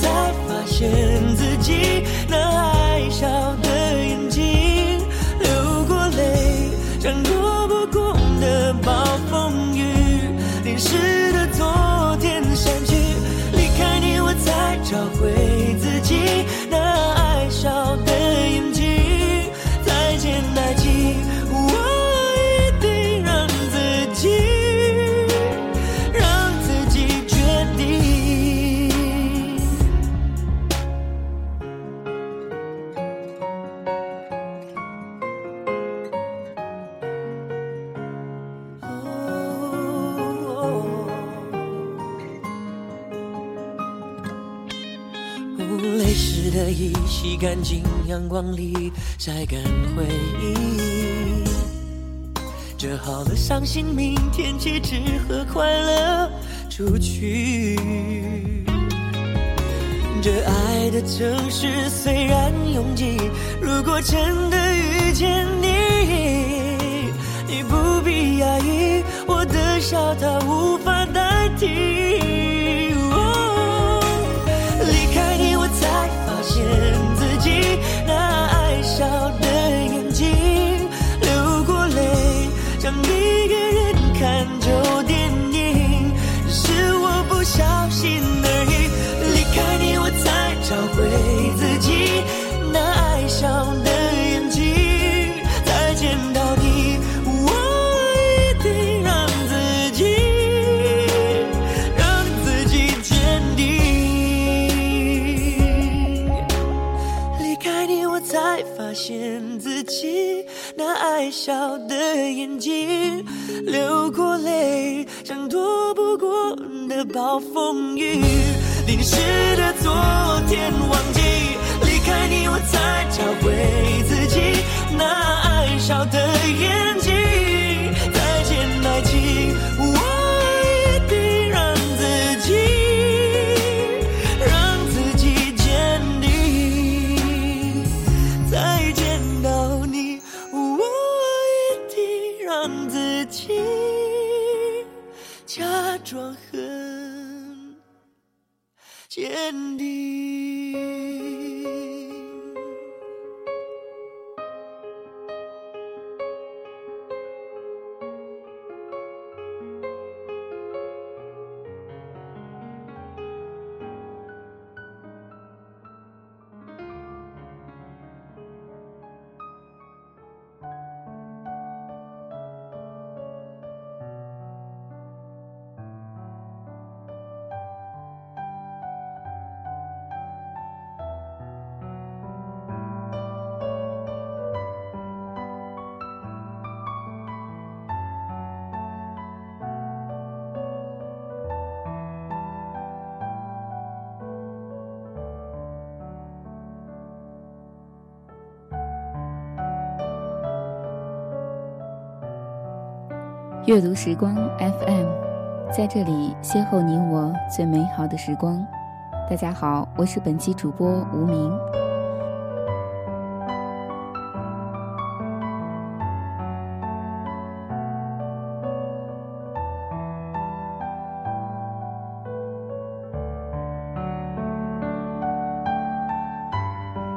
才发现自己那爱笑的眼睛，流过泪，像躲不过的暴风雨，淋湿的昨天散去。离开你，我才找回自己干净，阳光里晒干回忆。折好了伤心，明天起只和快乐出去。这爱的城市虽然拥挤，如果真的笑的眼睛，流过泪，像躲不过的暴风雨，淋湿的昨天忘记。离开你，我才找回自己那爱笑的眼睛。坚定。阅读时光 FM，在这里邂逅你我最美好的时光。大家好，我是本期主播无名。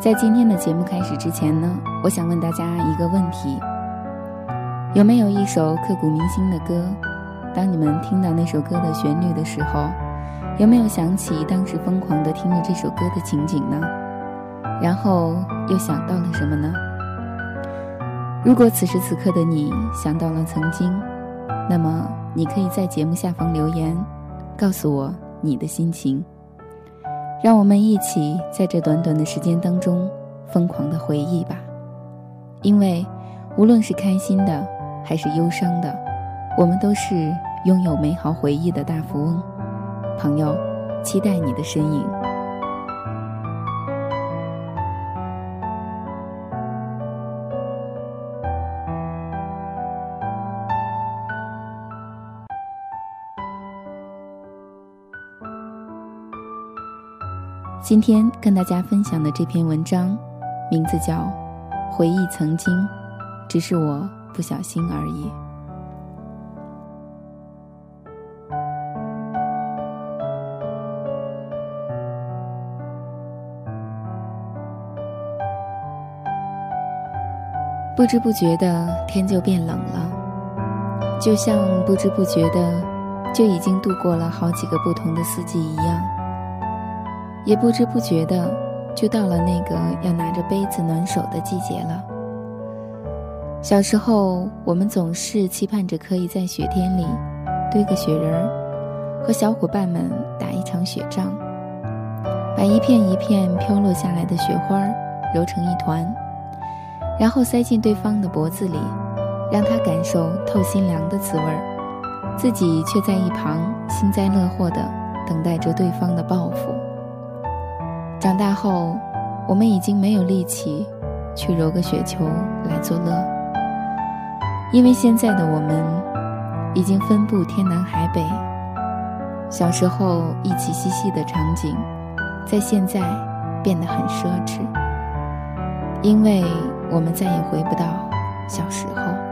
在今天的节目开始之前呢，我想问大家一个问题。有没有一首刻骨铭心的歌？当你们听到那首歌的旋律的时候，有没有想起当时疯狂的听着这首歌的情景呢？然后又想到了什么呢？如果此时此刻的你想到了曾经，那么你可以在节目下方留言，告诉我你的心情。让我们一起在这短短的时间当中疯狂的回忆吧，因为无论是开心的还是忧伤的，我们都是拥有美好回忆的大富翁。朋友，期待你的身影。今天跟大家分享的这篇文章，名字叫《回忆曾经》，只是我不小心而已。不知不觉的天就变冷了，就像不知不觉的就已经度过了好几个不同的四季一样。也不知不觉的，就到了那个要拿着杯子暖手的季节了。小时候，我们总是期盼着可以在雪天里堆个雪人儿，和小伙伴们打一场雪仗，把一片一片飘落下来的雪花揉成一团，然后塞进对方的脖子里，让他感受透心凉的滋味儿，自己却在一旁幸灾乐祸的等待着对方的报复。长大后，我们已经没有力气去揉个雪球来作乐，因为现在的我们已经分布天南海北。小时候一起嬉戏的场景，在现在变得很奢侈，因为我们再也回不到小时候。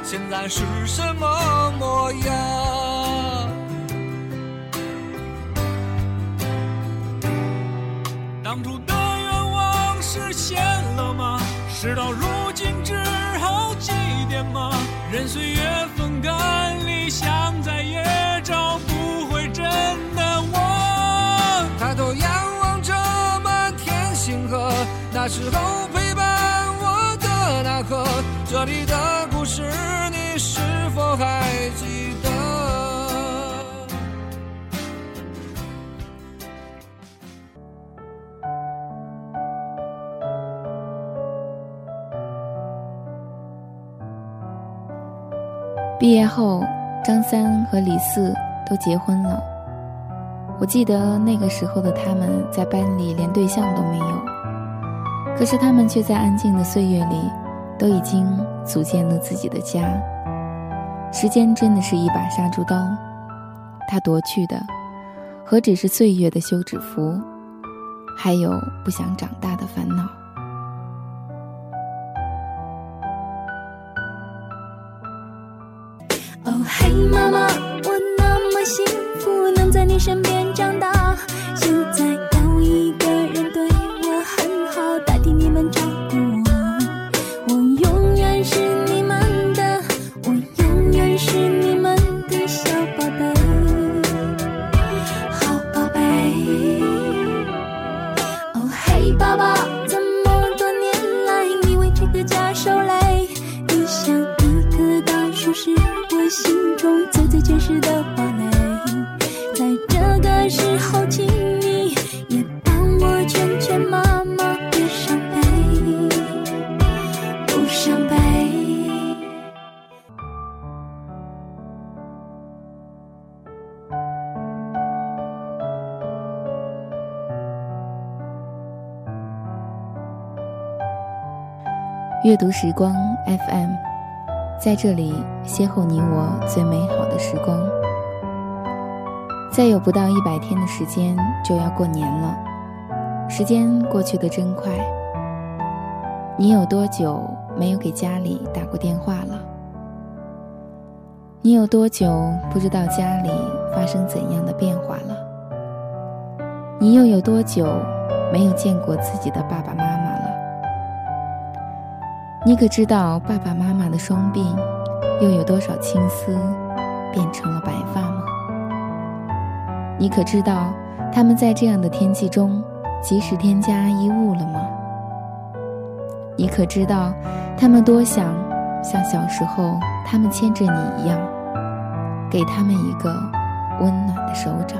现在是什么模样？当初的愿望实现了吗？事到如今只好祭奠吗？任岁月风干，理想再也找不回真的我。抬头仰望着满天星河，那时候，这里的故事你是否还记得？毕业后，张三和李四都结婚了。我记得那个时候的他们在班里连对象都没有，可是他们却在安静的岁月里，都已经组建了自己的家。时间真的是一把杀猪刀，他夺去的，何止是岁月的休止符，还有不想长大的烦恼。哦嘿，妈妈，阅读时光 FM，在这里邂逅你我最美好的时光。再有不到一百天的时间就要过年了，时间过去的真快。你有多久没有给家里打过电话了？你有多久不知道家里发生怎样的变化了？你又有多久没有见过自己的爸爸妈妈？你可知道爸爸妈妈的双鬓又有多少青丝变成了白发吗？你可知道他们在这样的天气中及时添加衣物了吗？你可知道他们多想像小时候他们牵着你一样，给他们一个温暖的手掌？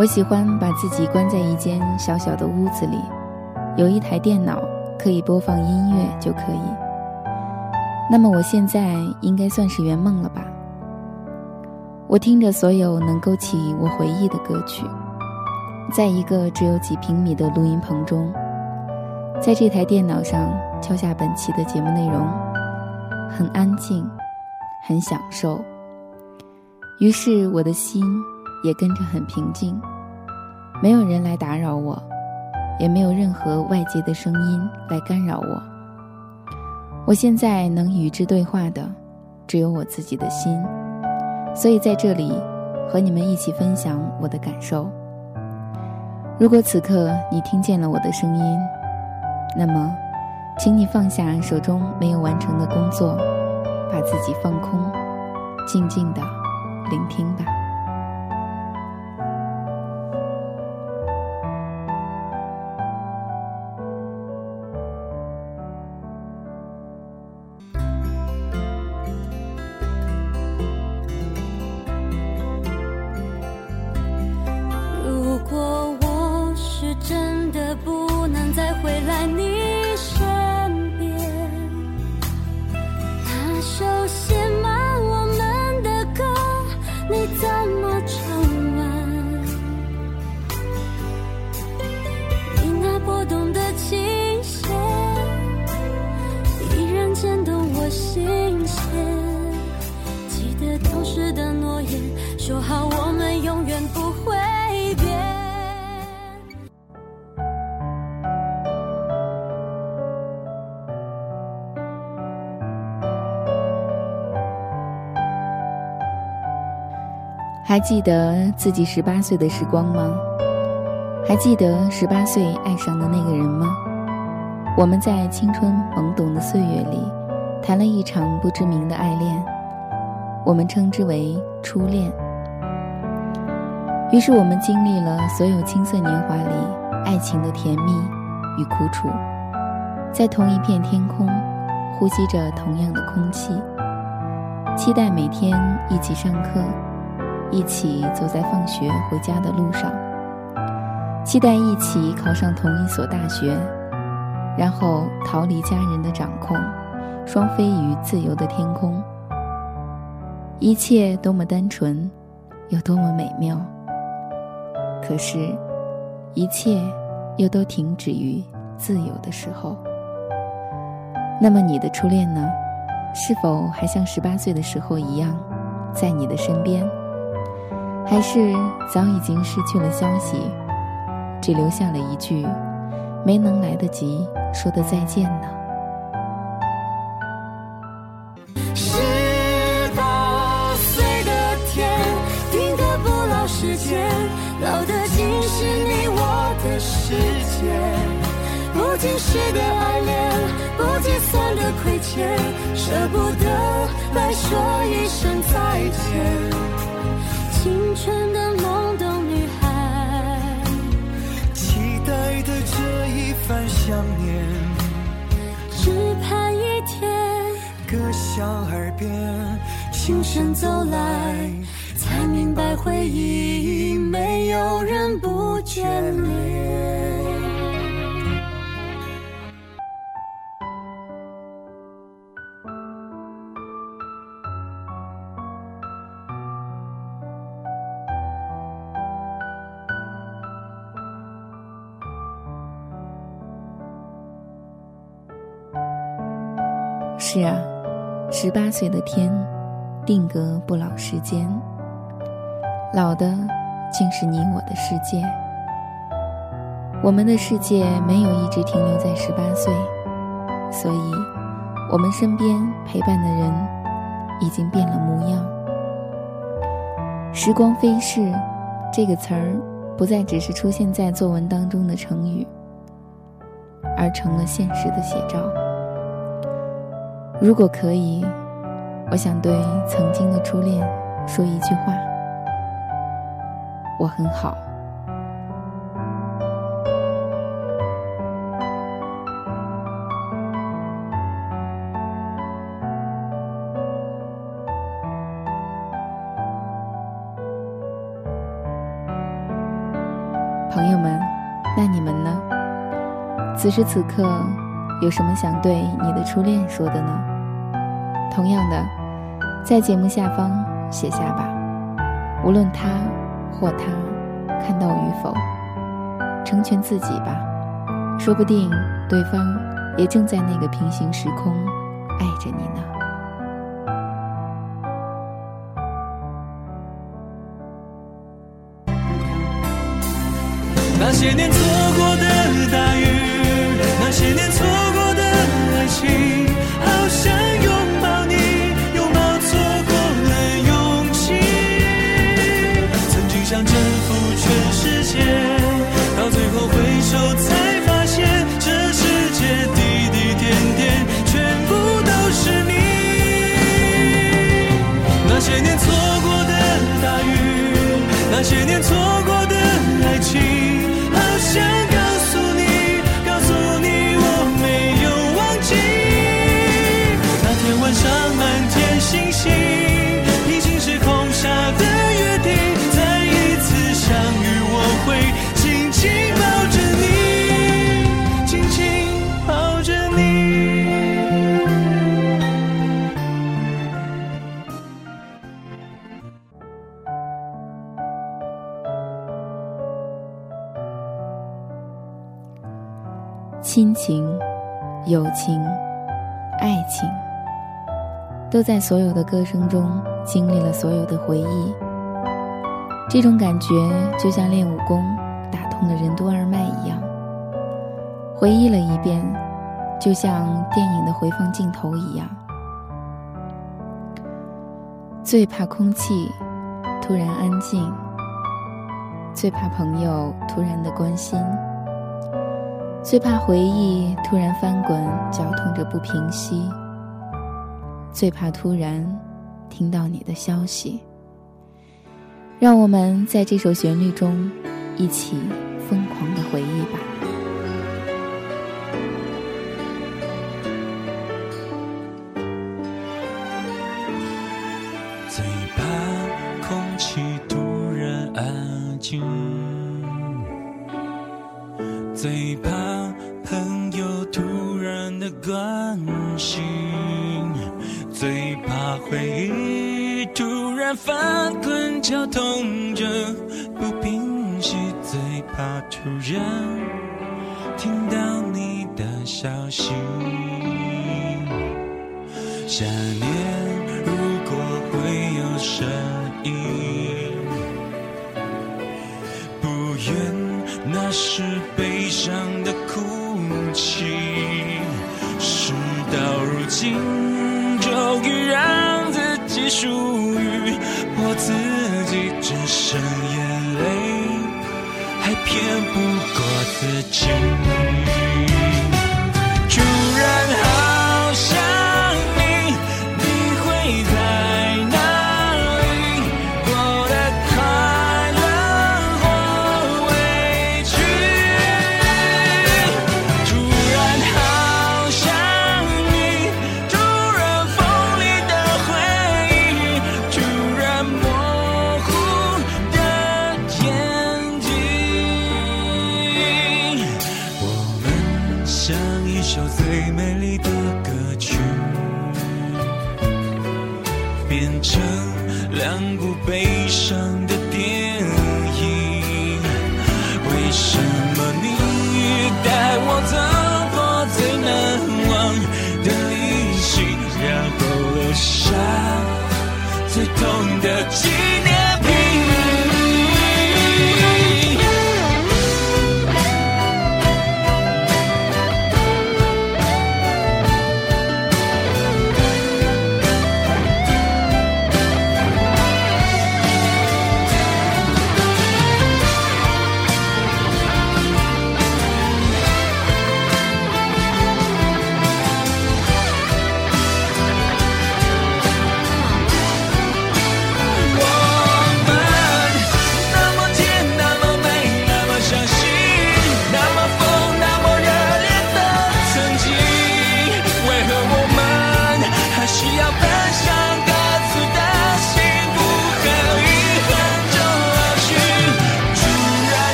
我喜欢把自己关在一间小小的屋子里，有一台电脑可以播放音乐就可以。那么我现在应该算是圆梦了吧？我听着所有能勾起我回忆的歌曲，在一个只有几平米的录音棚中，在这台电脑上敲下本期的节目内容，很安静，很享受。于是我的心也跟着很平静，没有人来打扰我，也没有任何外界的声音来干扰我。我现在能与之对话的，只有我自己的心，所以在这里和你们一起分享我的感受。如果此刻你听见了我的声音，那么，请你放下手中没有完成的工作，把自己放空，静静的聆听吧。牵动我心弦。记得当时的诺言，说好我们永远不会变。还记得自己十八岁的时光吗？还记得十八岁爱上的那个人吗？我们在青春懵懂的岁月里，谈了一场不知名的爱恋，我们称之为初恋。于是我们经历了所有青涩年华里爱情的甜蜜与苦楚，在同一片天空，呼吸着同样的空气，期待每天一起上课，一起走在放学回家的路上，期待一起考上同一所大学，然后逃离家人的掌控，双飞于自由的天空。一切多么单纯，有多么美妙。可是，一切又都停止于自由的时候。那么，你的初恋呢？是否还像十八岁的时候一样，在你的身边？还是早已经失去了消息，只留下了一句没能来得及说的再见呢？老的竟是你我的世界，不经事的爱恋。不计算的亏欠，舍不得来说一声再见。青春的懵懂女孩，期待的这一番想念，只盼一天，歌响耳边，轻声走来，才明白回忆没有人不眷恋。是啊，十八岁的天，定格不老时间。老的，竟是你我的世界。我们的世界没有一直停留在十八岁，所以，我们身边陪伴的人，已经变了模样。时光飞逝，这个词儿，不再只是出现在作文当中的成语，而成了现实的写照。如果可以，我想对曾经的初恋说一句话：我很好。朋友们，那你们呢？此时此刻，有什么想对你的初恋说的呢？同样的，在节目下方写下吧。无论他或他看到与否，成全自己吧。说不定对方也正在那个平行时空爱着你呢。那些年错过错过的爱情好像亲情、友情、爱情，都在所有的歌声中经历了所有的回忆。这种感觉就像练武功打通了任督二脉一样，回忆了一遍，就像电影的回放镜头一样。最怕空气突然安静，最怕朋友突然的关心。最怕回忆突然翻滚，绞痛着不平息。最怕突然听到你的消息。让我们在这首旋律中，一起疯狂的回忆吧。听到你的消息想念如果会有声音不愿那是悲伤的哭泣。事到如今终于让自己属于我自己只剩自己。